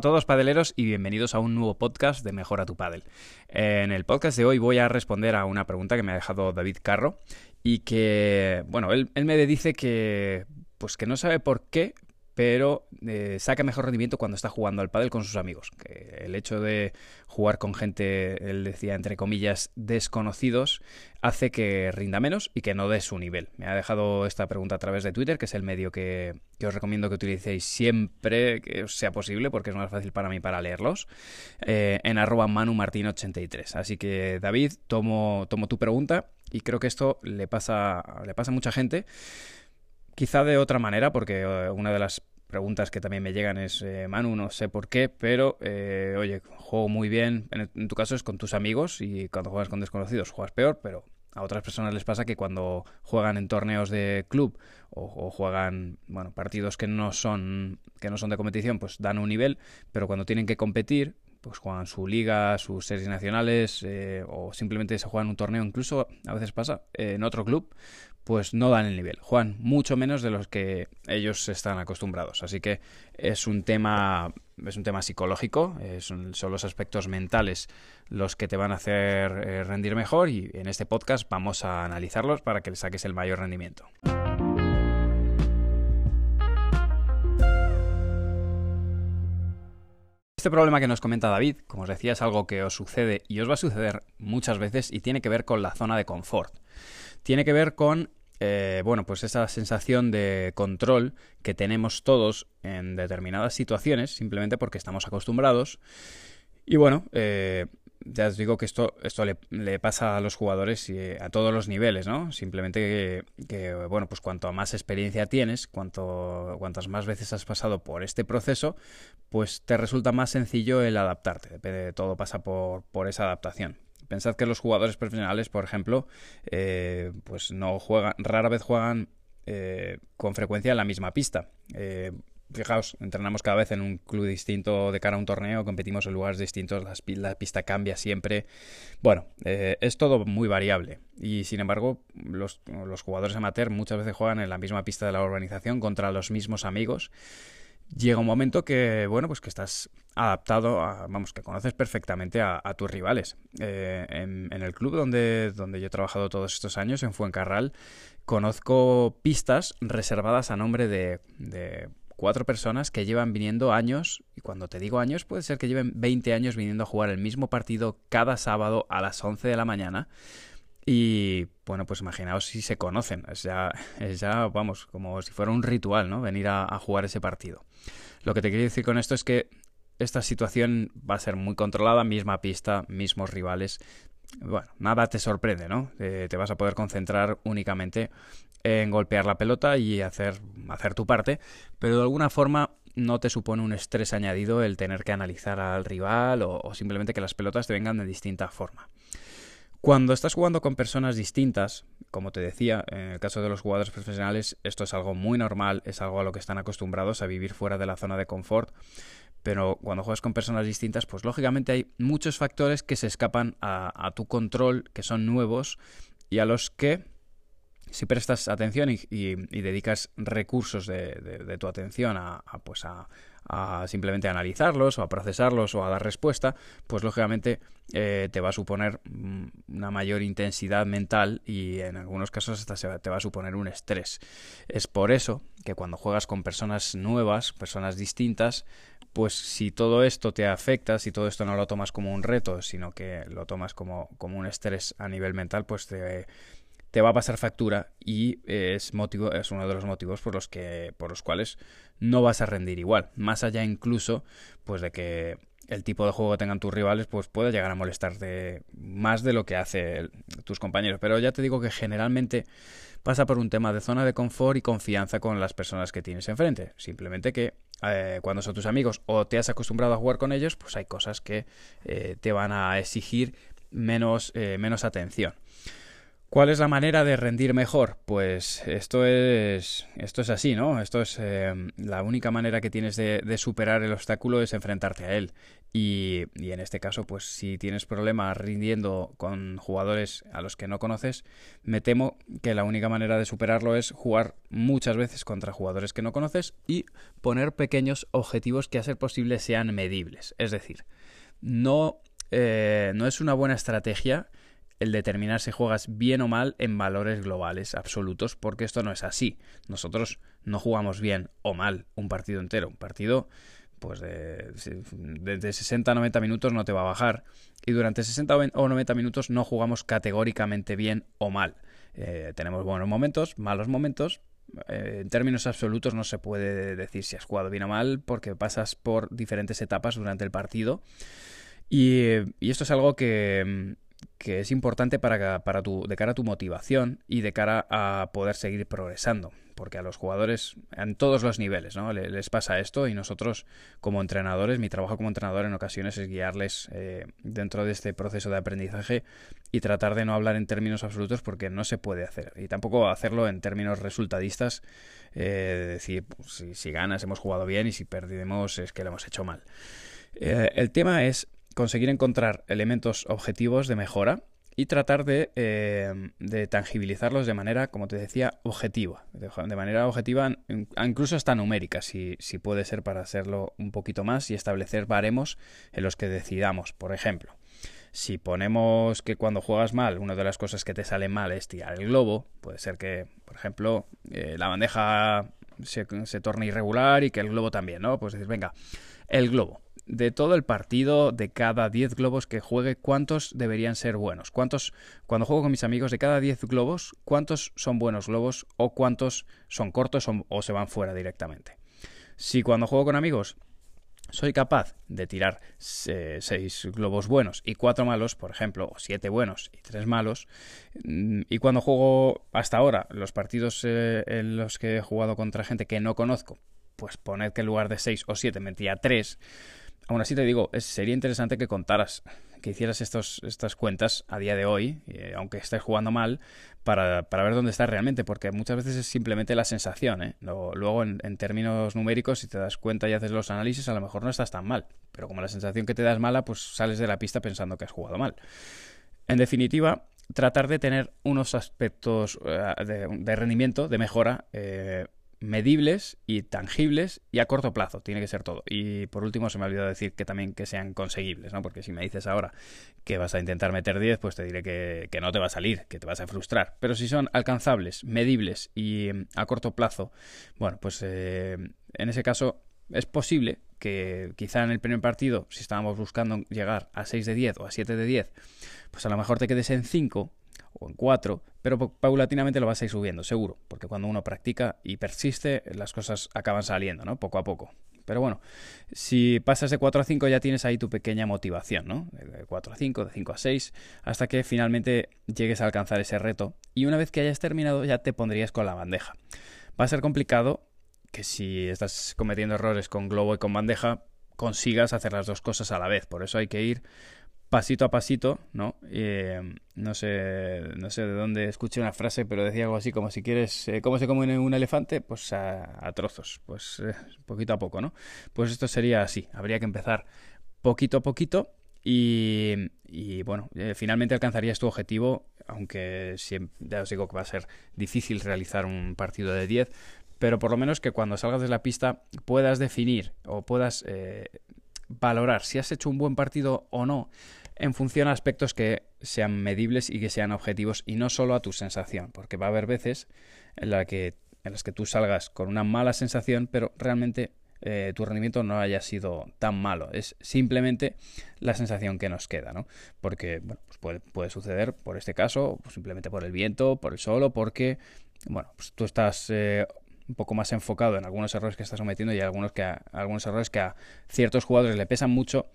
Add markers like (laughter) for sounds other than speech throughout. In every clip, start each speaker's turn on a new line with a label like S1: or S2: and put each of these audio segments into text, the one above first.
S1: a todos padeleros y bienvenidos a un nuevo podcast de Mejora tu Padel. En el podcast de hoy voy a responder a una pregunta que me ha dejado David Carro y que, bueno, él, él me dice que, pues que no sabe por qué, pero eh, saca mejor rendimiento cuando está jugando al pádel con sus amigos. el hecho de jugar con gente, él decía entre comillas, desconocidos, hace que rinda menos y que no dé su nivel. Me ha dejado esta pregunta a través de Twitter, que es el medio que, os recomiendo que utilicéis siempre que sea posible, porque es más fácil para mí para leerlos, eh, en arroba manumartin83. Así que David, tomo, tomo tu pregunta y creo que esto le pasa, le pasa a mucha gente. Quizá de otra manera, porque eh, una de las preguntas que también me llegan es, eh, Manu, no sé por qué, pero eh, oye, juego muy bien, en, tu caso es con tus amigos y cuando juegas con desconocidos juegas peor, pero a otras personas les pasa que cuando juegan en torneos de club o, juegan bueno partidos que no son que no son de competición pues dan un nivel pero cuando tienen que competir pues juegan su liga, sus series nacionales eh, o simplemente se juegan un torneo, incluso a veces pasa en otro club, pues no dan el nivel, juegan mucho menos de los que ellos están acostumbrados. Así que es un tema, es un tema psicológico, son, los aspectos mentales los que te van a hacer eh, rendir mejor y en este podcast vamos a analizarlos para que le saques el mayor rendimiento. Este problema que nos comenta David, como os decía, es algo que os sucede y os va a suceder muchas veces y tiene que ver con la zona de confort. Tiene que ver con, eh, bueno, pues esa sensación de control que tenemos todos en determinadas situaciones, simplemente porque estamos acostumbrados. Y bueno, eh, ya os digo que esto, esto le, pasa a los jugadores y a todos los niveles, ¿no? Simplemente que, bueno, pues cuanto más experiencia tienes, cuanto, cuantas más veces has pasado por este proceso, pues te resulta más sencillo el adaptarte. Todo pasa por esa adaptación. Pensad que los jugadores profesionales, por ejemplo, eh, pues no juegan, rara vez juegan eh, con frecuencia en la misma pista. Eh, fijaos, entrenamos cada vez en un club distinto de cara a un torneo, competimos en lugares distintos, la pista cambia siempre. Bueno, eh, es todo muy variable. Y sin embargo, los, jugadores amateur muchas veces juegan en la misma pista de la urbanización contra los mismos amigos. Llega un momento que, bueno, pues que estás adaptado, a, vamos, que conoces perfectamente a, tus rivales. Eh, en, el club donde, donde yo he trabajado todos estos años, en Fuencarral, conozco pistas reservadas a nombre de cuatro personas que llevan viniendo años, y cuando te digo años puede ser que lleven 20 años viniendo a jugar el mismo partido cada sábado a las 11 de la mañana. Y bueno, pues imaginaos si se conocen. Es ya, es ya vamos, como si fuera un ritual, ¿no? Venir a, jugar ese partido. Lo que te quiero decir con esto es que esta situación va a ser muy controlada, misma pista, mismos rivales. Bueno, nada te sorprende, ¿no? Eh, te vas a poder concentrar únicamente en golpear la pelota y hacer, hacer tu parte, pero de alguna forma no te supone un estrés añadido el tener que analizar al rival o, simplemente que las pelotas te vengan de distinta forma. Cuando estás jugando con personas distintas, como te decía, en el caso de los jugadores profesionales, esto es algo muy normal, es algo a lo que están acostumbrados a vivir fuera de la zona de confort, pero cuando juegas con personas distintas, pues lógicamente hay muchos factores que se escapan a tu control, que son nuevos y a los que si prestas atención y, dedicas recursos de, tu atención a, pues a, simplemente analizarlos o a procesarlos o a dar respuesta, pues lógicamente eh, te va a suponer mm, una mayor intensidad mental y en algunos casos hasta te va a suponer un estrés. Es por eso que cuando juegas con personas nuevas, personas distintas, pues si todo esto te afecta, si todo esto no lo tomas como un reto, sino que lo tomas como, como un estrés a nivel mental, pues te te va a pasar factura y es, motivo, es uno de los motivos por los, que, por los cuales no vas a rendir igual. Más allá incluso pues de que el tipo de juego que tengan tus rivales pues puede llegar a molestarte más de lo que hace tus compañeros. Pero ya te digo que generalmente pasa por un tema de zona de confort y confianza con las personas que tienes enfrente. Simplemente que eh, cuando son tus amigos o te has acostumbrado a jugar con ellos, pues hay cosas que eh, te van a exigir menos, eh, menos atención. ¿Cuál es la manera de rendir mejor? Pues esto es, esto es así, ¿no? Esto es eh, la única manera que tienes de, superar el obstáculo es enfrentarte a él. Y, y, en este caso, pues si tienes problemas rindiendo con jugadores a los que no conoces, me temo que la única manera de superarlo es jugar muchas veces contra jugadores que no conoces y poner pequeños objetivos que a ser posible sean medibles. Es decir, no, eh, no es una buena estrategia el determinar si juegas bien o mal en valores globales absolutos, porque esto no es así. Nosotros no jugamos bien o mal un partido entero. Un partido, pues de, de 60 a 90 minutos no te va a bajar. Y durante 60 o 90 minutos no jugamos categóricamente bien o mal. Eh, tenemos buenos momentos, malos momentos. Eh, en términos absolutos no se puede decir si has jugado bien o mal porque pasas por diferentes etapas durante el partido. y esto es algo que, que es importante para, para tu, de cara a tu motivación y de cara a poder seguir progresando. Porque a los jugadores, en todos los niveles, ¿no? les, pasa esto y nosotros como entrenadores, mi trabajo como entrenador en ocasiones es guiarles eh, dentro de este proceso de aprendizaje y tratar de no hablar en términos absolutos porque no se puede hacer. Y tampoco hacerlo en términos resultadistas, eh, decir, pues, si, ganas hemos jugado bien y si perdimos es que lo hemos hecho mal. Eh, el tema es conseguir encontrar elementos objetivos de mejora y tratar de, eh, tangibilizarlos de manera, como te decía, objetiva. De, manera objetiva, incluso hasta numérica, si, si, puede ser para hacerlo un poquito más y establecer baremos en los que decidamos. Por ejemplo, si ponemos que cuando juegas mal, una de las cosas que te sale mal es tirar el globo, puede ser que, por ejemplo, eh, la bandeja se, se torne irregular y que el globo también, ¿no? Pues decir, venga, el globo de todo el partido, de cada 10 globos que juegue, ¿cuántos deberían ser buenos? ¿Cuántos, cuando juego con mis amigos, de cada 10 globos, cuántos son buenos globos o cuántos son cortos o, se van fuera directamente? Si cuando juego con amigos soy capaz de tirar 6 globos buenos y 4 malos, por ejemplo, o 7 buenos y 3 malos, mm, y cuando juego hasta ahora los partidos eh, en los que he jugado contra gente que no conozco, pues poned que en lugar de 6 o 7 metía 3, Aún así te digo, sería interesante que contaras, que hicieras estas cuentas a día de hoy, eh, aunque estés jugando mal, para, ver dónde estás realmente, porque muchas veces es simplemente la sensación. ¿eh? Luego, en, términos numéricos, si te das cuenta y haces los análisis, a lo mejor no estás tan mal, pero como la sensación que te das mala, pues sales de la pista pensando que has jugado mal. En definitiva, tratar de tener unos aspectos eh, de, rendimiento, de mejora, medibles y tangibles y a corto plazo, tiene que ser todo. Y por último, se me ha olvidado decir que también que sean conseguibles, ¿no? Porque si me dices ahora que vas a intentar meter 10, pues te diré que, que no te va a salir, que te vas a frustrar. Pero si son alcanzables, medibles y mm, a corto plazo, bueno, pues eh, en ese caso es posible que quizá en el primer partido, si estábamos buscando llegar a 6 de 10 o a 7 de 10, pues a lo mejor te quedes en 5 o en 4, pero paulatinamente lo vas a ir subiendo, seguro, porque cuando uno practica y persiste, las cosas acaban saliendo, ¿no? Poco a poco. Pero bueno, si pasas de 4 a 5 ya tienes ahí tu pequeña motivación, ¿no? De 4 a 5, de 5 a 6, hasta que finalmente llegues a alcanzar ese reto. Y una vez que hayas terminado ya te pondrías con la bandeja. Va a ser complicado que si estás cometiendo errores con globo y con bandeja, consigas hacer las dos cosas a la vez. Por eso hay que ir pasito a pasito, ¿no? Eh, no sé, no sé de dónde escuché una frase, pero decía algo así como si quieres, eh, ¿cómo se come un elefante? Pues a, trozos, pues eh, poquito a poco, ¿no? Pues esto sería así, habría que empezar poquito a poquito y, y bueno, finalmente alcanzarías tu objetivo, aunque siempre, ya os digo que va a ser difícil realizar un partido de 10, pero por lo menos que cuando salgas de la pista puedas definir o puedas valorar si has hecho un buen partido o no en función a aspectos que sean medibles y que sean objetivos y no solo a tu sensación, porque va a haber veces en, que, en las que tú salgas con una mala sensación, pero realmente eh, tu rendimiento no haya sido tan malo. Es simplemente la sensación que nos queda, ¿no? Porque bueno, pues puede, suceder por este caso, simplemente por el viento, por el sol o porque, bueno, pues tú estás eh, un poco más enfocado en algunos errores que estás cometiendo y algunos, que algunos errores que a ciertos jugadores le pesan mucho.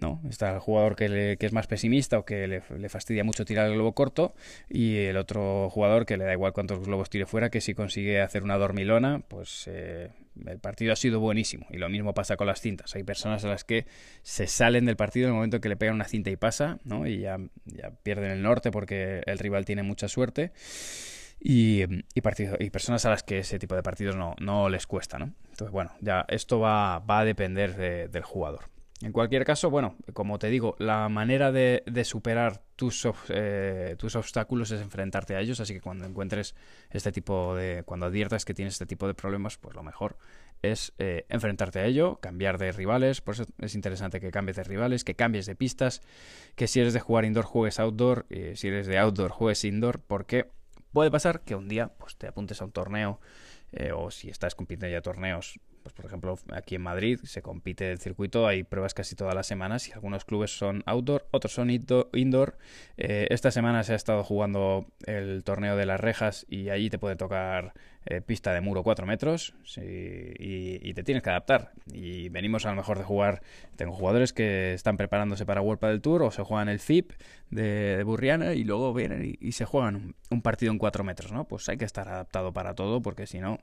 S1: ¿no? Está el jugador que, es más pesimista o que le, fastidia mucho tirar el globo corto y el otro jugador que le da igual cuántos globos tire fuera, que si consigue hacer una dormilona, pues eh, el partido ha sido buenísimo. Y lo mismo pasa con las cintas. Hay personas a las que se salen del partido en el momento que le pegan una cinta y pasa, ¿no? Y ya, ya pierden el norte porque el rival tiene mucha suerte. Y, y, personas a las que ese tipo de partidos no, no les cuesta, ¿no? Entonces, bueno, ya esto va, va a depender del jugador. En cualquier caso, bueno, como te digo, la manera de, superar tus, eh, tus obstáculos es enfrentarte a ellos, así que cuando encuentres este tipo de, cuando adviertas que tienes este tipo de problemas, pues lo mejor es eh, enfrentarte a ello, cambiar de rivales, por eso es interesante que cambies de rivales, que cambies de pistas, que si eres de jugar indoor juegues outdoor, y si eres de outdoor juegues indoor, porque puede pasar que un día pues, te apuntes a un torneo eh, o si estás compitiendo ya torneos pues, por ejemplo, aquí en Madrid se compite el circuito, hay pruebas casi todas las semanas y algunos clubes son outdoor, otros son indoor. Eh, esta semana se ha estado jugando el torneo de las rejas y allí te puede tocar eh, pista de muro 4 metros y, te tienes que adaptar. Y venimos a lo mejor de jugar, tengo jugadores que están preparándose para World del Tour o se juegan el FIP de, Burriana y luego vienen y, se juegan un, partido en 4 metros, ¿no? Pues hay que estar adaptado para todo porque si no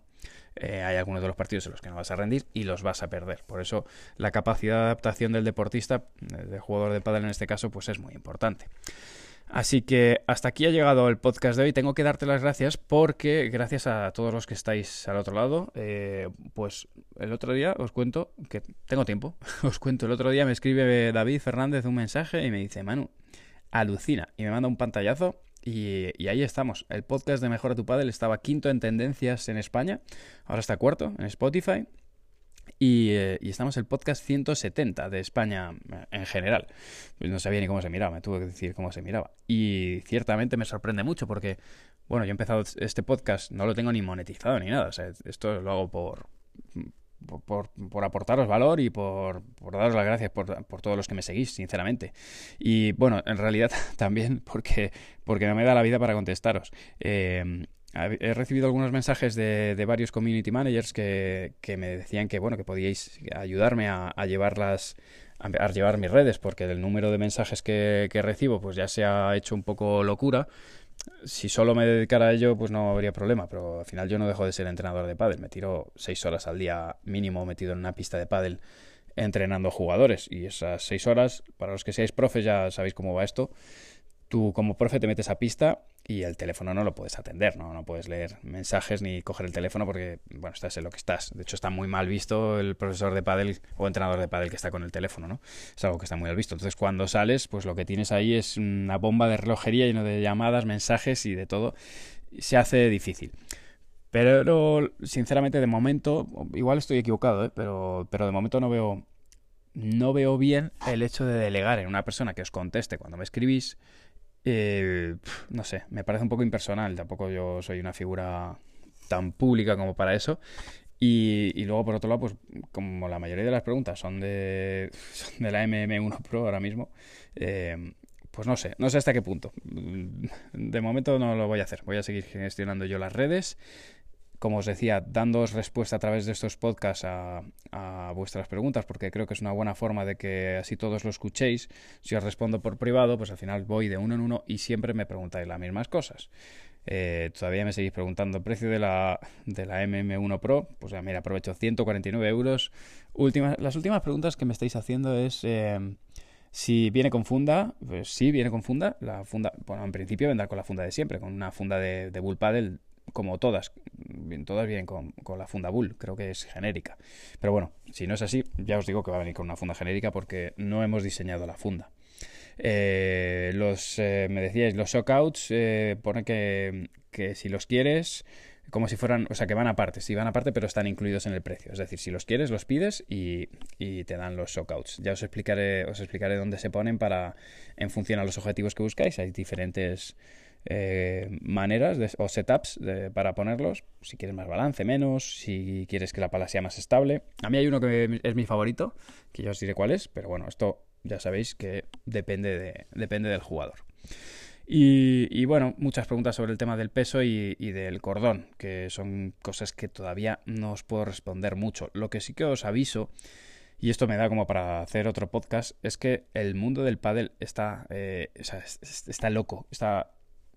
S1: eh, hay algunos de los partidos en los que no vas a rendir y los vas a perder. Por eso la capacidad de adaptación del deportista, eh, del jugador de pádel en este caso, pues es muy importante. Así que hasta aquí ha llegado el podcast de hoy. Tengo que darte las gracias porque gracias a todos los que estáis al otro lado, eh, pues el otro día os cuento que tengo tiempo. (laughs) Os cuento, el otro día me escribe David Fernández un mensaje y me dice, Manu, alucina. Y me manda un pantallazo y, ahí estamos. El podcast de Mejora tu Padre estaba quinto en tendencias en España. Ahora está cuarto en Spotify. Y, eh, estamos el podcast 170 de España eh, en general. Pues no sabía ni cómo se miraba, me tuve que decir cómo se miraba. Y ciertamente me sorprende mucho porque, bueno, yo he empezado este podcast, no lo tengo ni monetizado ni nada. O sea, esto lo hago por, por, por, aportaros valor y por, por daros las gracias por, por, todos los que me seguís, sinceramente. Y bueno, en realidad (laughs) también porque, porque no me da la vida para contestaros. Eh, he recibido algunos mensajes de, de varios community managers que, que, me decían que bueno que podíais ayudarme a, a llevarlas a, llevar mis redes porque el número de mensajes que, que recibo pues ya se ha hecho un poco locura si solo me dedicara a ello, pues no habría problema, pero al final yo no dejo de ser entrenador de pádel. Me tiro seis horas al día mínimo metido en una pista de pádel entrenando jugadores. Y esas seis horas, para los que seáis profes ya sabéis cómo va esto, tú como profe te metes a pista y el teléfono no lo puedes atender, ¿no? No puedes leer mensajes ni coger el teléfono porque, bueno, estás en lo que estás. De hecho, está muy mal visto el profesor de pádel o entrenador de pádel que está con el teléfono, ¿no? Es algo que está muy mal visto. Entonces, cuando sales, pues lo que tienes ahí es una bomba de relojería lleno de llamadas, mensajes y de todo. Se hace difícil. Pero, sinceramente, de momento, igual estoy equivocado, ¿eh? pero, pero de momento no veo, no veo bien el hecho de delegar en una persona que os conteste cuando me escribís eh, no sé, me parece un poco impersonal. Tampoco yo soy una figura tan pública como para eso. Y, luego, por otro lado, pues como la mayoría de las preguntas son de, (laughs) de la MM1 Pro ahora mismo, eh, pues no sé, no sé hasta qué punto. De momento no lo voy a hacer. Voy a seguir gestionando yo las redes como os decía, dándoos respuesta a través de estos podcasts a, vuestras preguntas, porque creo que es una buena forma de que así todos lo escuchéis. Si os respondo por privado, pues al final voy de uno en uno y siempre me preguntáis las mismas cosas. Eh, todavía me seguís preguntando el precio de la, de la MM1 Pro. Pues mira, aprovecho 149 euros. las últimas preguntas que me estáis haciendo es eh, si viene con funda. Pues sí, viene con funda. La funda, bueno, en principio vendrá con la funda de siempre, con una funda de, de Bull Paddle como todas, todas vienen con, la funda Bull, creo que es genérica. Pero bueno, si no es así, ya os digo que va a venir con una funda genérica porque no hemos diseñado la funda. Eh, los, eh, me decíais, los shockouts, eh, pone que, que si los quieres, como si fueran, o sea, que van aparte, sí van aparte, pero están incluidos en el precio. Es decir, si los quieres, los pides y, y, te dan los shockouts. Ya os explicaré, os explicaré dónde se ponen para, en función a los objetivos que buscáis. Hay diferentes eh, maneras o setups para ponerlos. Si quieres más balance, menos. Si quieres que la pala sea más estable. A mí hay uno que es mi favorito, que ya os diré cuál es, pero bueno, esto ya sabéis que depende, de, depende del jugador. Y, bueno, muchas preguntas sobre el tema del peso y, del cordón, que son cosas que todavía no os puedo responder mucho. Lo que sí que os aviso, y esto me da como para hacer otro podcast, es que el mundo del pádel está, eh, está loco, está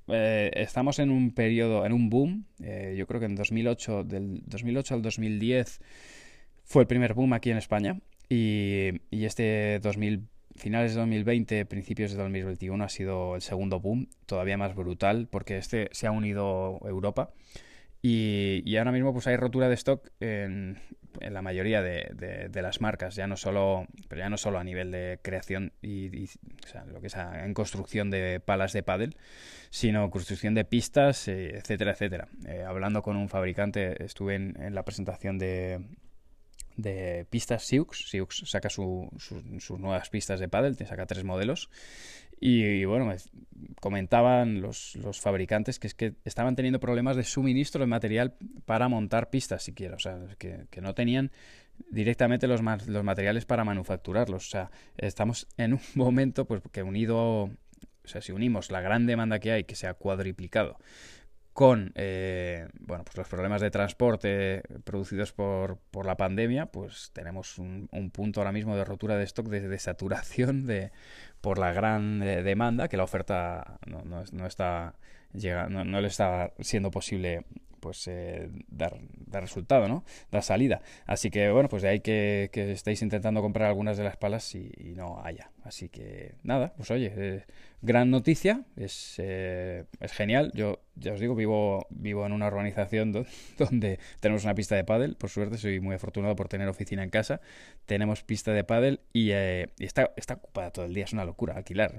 S1: eh, estamos en un periodo, en un boom. Eh, yo creo que en 2008, del 2008 al 2010 fue el primer boom aquí en España. Y, y este 2000, finales de 2020, principios de 2021 ha sido el segundo boom, todavía más brutal, porque este se ha unido Europa. Y, y, ahora mismo pues hay rotura de stock en, la mayoría de, de, las marcas, ya no solo, pero ya no solo a nivel de creación y, o sea, lo que es en construcción de palas de pádel, sino construcción de pistas, eh, etcétera, etcétera. Eh, hablando con un fabricante, estuve en, la presentación de, de pistas Siux. Siux saca su, sus nuevas pistas de pádel, te saca tres modelos. Y, bueno, me comentaban los, los, fabricantes que es que estaban teniendo problemas de suministro de material para montar pistas siquiera. O sea, que, no tenían directamente los, los materiales para manufacturarlos. O sea, estamos en un (laughs) momento pues que unido, o sea, si unimos la gran demanda que hay, que se ha cuadriplicado, con eh, bueno, pues los problemas de transporte producidos por, por la pandemia, pues tenemos un, un, punto ahora mismo de rotura de stock, de saturación de, por la gran eh, demanda, que la oferta no, no, no está llega, no, no, le está siendo posible pues eh, dar, dar, resultado, ¿no? Dar salida. Así que bueno, pues de ahí que, que estáis intentando comprar algunas de las palas y, y no haya. Así que nada, pues oye, eh, gran noticia, es, eh, es genial. Yo ya os digo, vivo, vivo en una urbanización do, (laughs) donde tenemos una pista de pádel, por suerte soy muy afortunado por tener oficina en casa. Tenemos pista de pádel y, eh, y está, está ocupada todo el día, es una locura alquilar.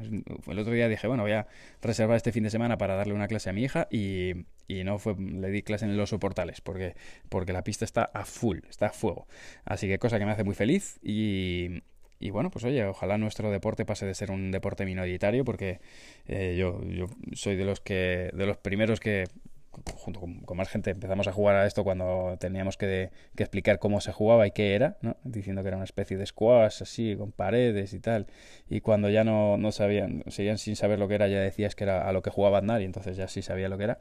S1: El otro día dije, bueno, voy a reservar este fin de semana para darle una clase a mi hija y, y no fue, le di clase en los soportales porque, porque la pista está a full, está a fuego. Así que cosa que me hace muy feliz y, y bueno, pues oye, ojalá nuestro deporte pase de ser un deporte minoritario, porque eh, yo, yo soy de los que, de los primeros que junto con, con, más gente empezamos a jugar a esto cuando teníamos que, que, explicar cómo se jugaba y qué era, ¿no? diciendo que era una especie de squash así, con paredes y tal. Y cuando ya no, no sabían, seguían sin saber lo que era, ya decías que era a lo que jugaba Aznar y entonces ya sí sabía lo que era.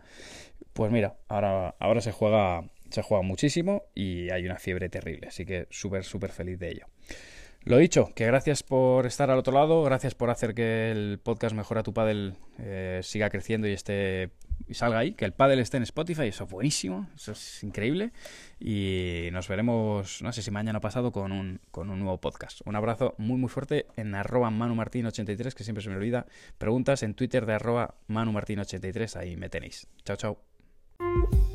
S1: Pues mira, ahora, ahora se juega se juega muchísimo y hay una fiebre terrible, así que súper, súper feliz de ello. Lo dicho, que gracias por estar al otro lado, gracias por hacer que el podcast Mejora tu Paddle eh, siga creciendo y esté y salga ahí, que el Paddle esté en Spotify, eso es buenísimo, eso es increíble. Y nos veremos, no sé si mañana o pasado, con un, con un nuevo podcast. Un abrazo muy muy fuerte en arroba manumartin83, que siempre se me olvida. Preguntas en Twitter de arroba manumartin83, ahí me tenéis. Chao, chao.